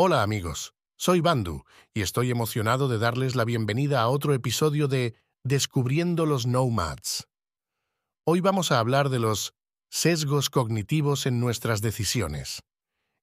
Hola amigos, soy Bandu y estoy emocionado de darles la bienvenida a otro episodio de Descubriendo los Nomads. Hoy vamos a hablar de los sesgos cognitivos en nuestras decisiones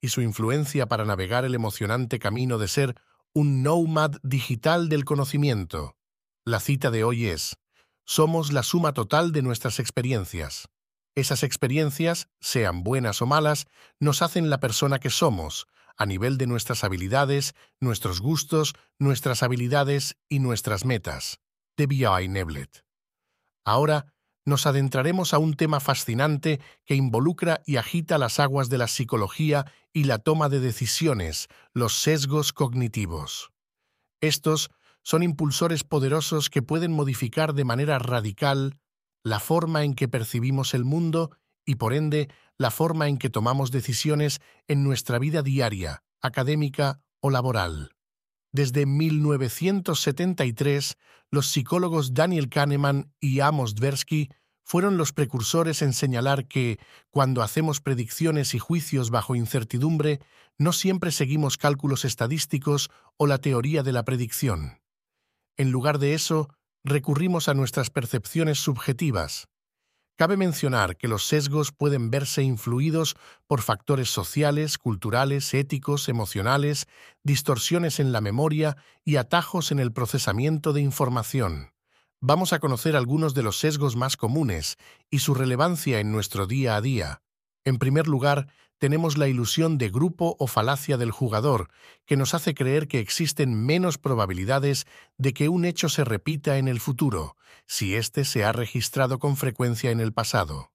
y su influencia para navegar el emocionante camino de ser un nomad digital del conocimiento. La cita de hoy es, somos la suma total de nuestras experiencias. Esas experiencias, sean buenas o malas, nos hacen la persona que somos, a nivel de nuestras habilidades, nuestros gustos, nuestras habilidades y nuestras metas. De B.I. Neblet. Ahora nos adentraremos a un tema fascinante que involucra y agita las aguas de la psicología y la toma de decisiones, los sesgos cognitivos. Estos son impulsores poderosos que pueden modificar de manera radical la forma en que percibimos el mundo y por ende la forma en que tomamos decisiones en nuestra vida diaria, académica o laboral. Desde 1973, los psicólogos Daniel Kahneman y Amos Tversky fueron los precursores en señalar que, cuando hacemos predicciones y juicios bajo incertidumbre, no siempre seguimos cálculos estadísticos o la teoría de la predicción. En lugar de eso, recurrimos a nuestras percepciones subjetivas, Cabe mencionar que los sesgos pueden verse influidos por factores sociales, culturales, éticos, emocionales, distorsiones en la memoria y atajos en el procesamiento de información. Vamos a conocer algunos de los sesgos más comunes y su relevancia en nuestro día a día. En primer lugar, tenemos la ilusión de grupo o falacia del jugador, que nos hace creer que existen menos probabilidades de que un hecho se repita en el futuro, si éste se ha registrado con frecuencia en el pasado.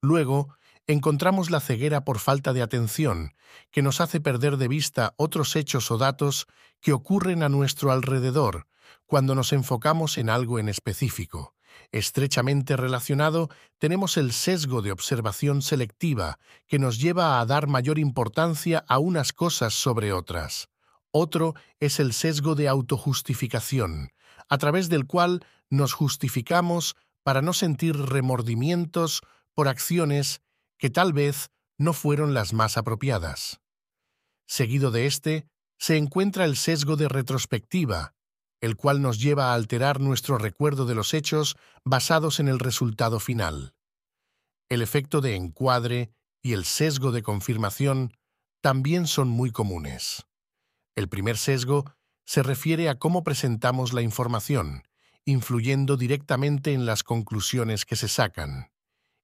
Luego, encontramos la ceguera por falta de atención, que nos hace perder de vista otros hechos o datos que ocurren a nuestro alrededor cuando nos enfocamos en algo en específico, Estrechamente relacionado, tenemos el sesgo de observación selectiva, que nos lleva a dar mayor importancia a unas cosas sobre otras. Otro es el sesgo de autojustificación, a través del cual nos justificamos para no sentir remordimientos por acciones que tal vez no fueron las más apropiadas. Seguido de este, se encuentra el sesgo de retrospectiva, el cual nos lleva a alterar nuestro recuerdo de los hechos basados en el resultado final. El efecto de encuadre y el sesgo de confirmación también son muy comunes. El primer sesgo se refiere a cómo presentamos la información, influyendo directamente en las conclusiones que se sacan,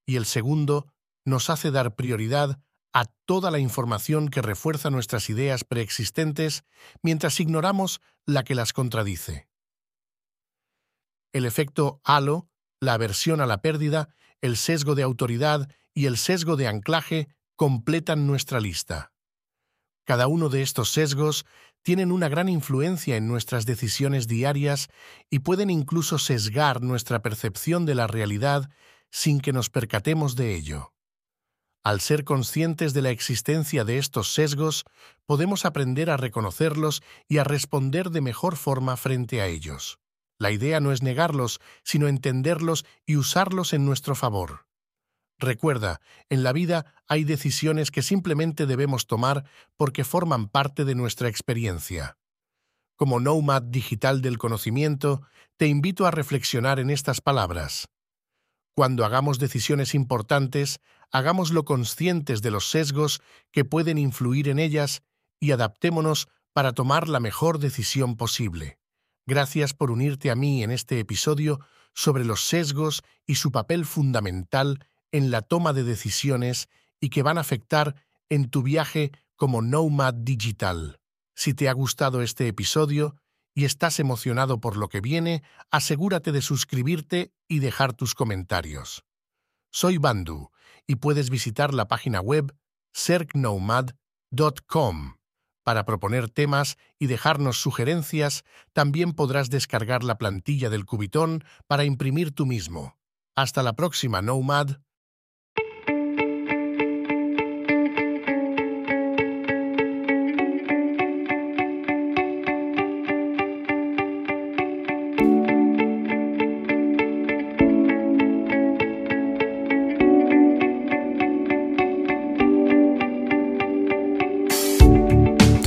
y el segundo nos hace dar prioridad a toda la información que refuerza nuestras ideas preexistentes mientras ignoramos la que las contradice. El efecto halo, la aversión a la pérdida, el sesgo de autoridad y el sesgo de anclaje completan nuestra lista. Cada uno de estos sesgos tienen una gran influencia en nuestras decisiones diarias y pueden incluso sesgar nuestra percepción de la realidad sin que nos percatemos de ello. Al ser conscientes de la existencia de estos sesgos, podemos aprender a reconocerlos y a responder de mejor forma frente a ellos. La idea no es negarlos, sino entenderlos y usarlos en nuestro favor. Recuerda, en la vida hay decisiones que simplemente debemos tomar porque forman parte de nuestra experiencia. Como nomad digital del conocimiento, te invito a reflexionar en estas palabras. Cuando hagamos decisiones importantes, hagámoslo conscientes de los sesgos que pueden influir en ellas y adaptémonos para tomar la mejor decisión posible. Gracias por unirte a mí en este episodio sobre los sesgos y su papel fundamental en la toma de decisiones y que van a afectar en tu viaje como Nomad Digital. Si te ha gustado este episodio y estás emocionado por lo que viene, asegúrate de suscribirte y dejar tus comentarios. Soy Bandu y puedes visitar la página web sergnomad.com. Para proponer temas y dejarnos sugerencias, también podrás descargar la plantilla del Cubitón para imprimir tú mismo. Hasta la próxima, Nomad.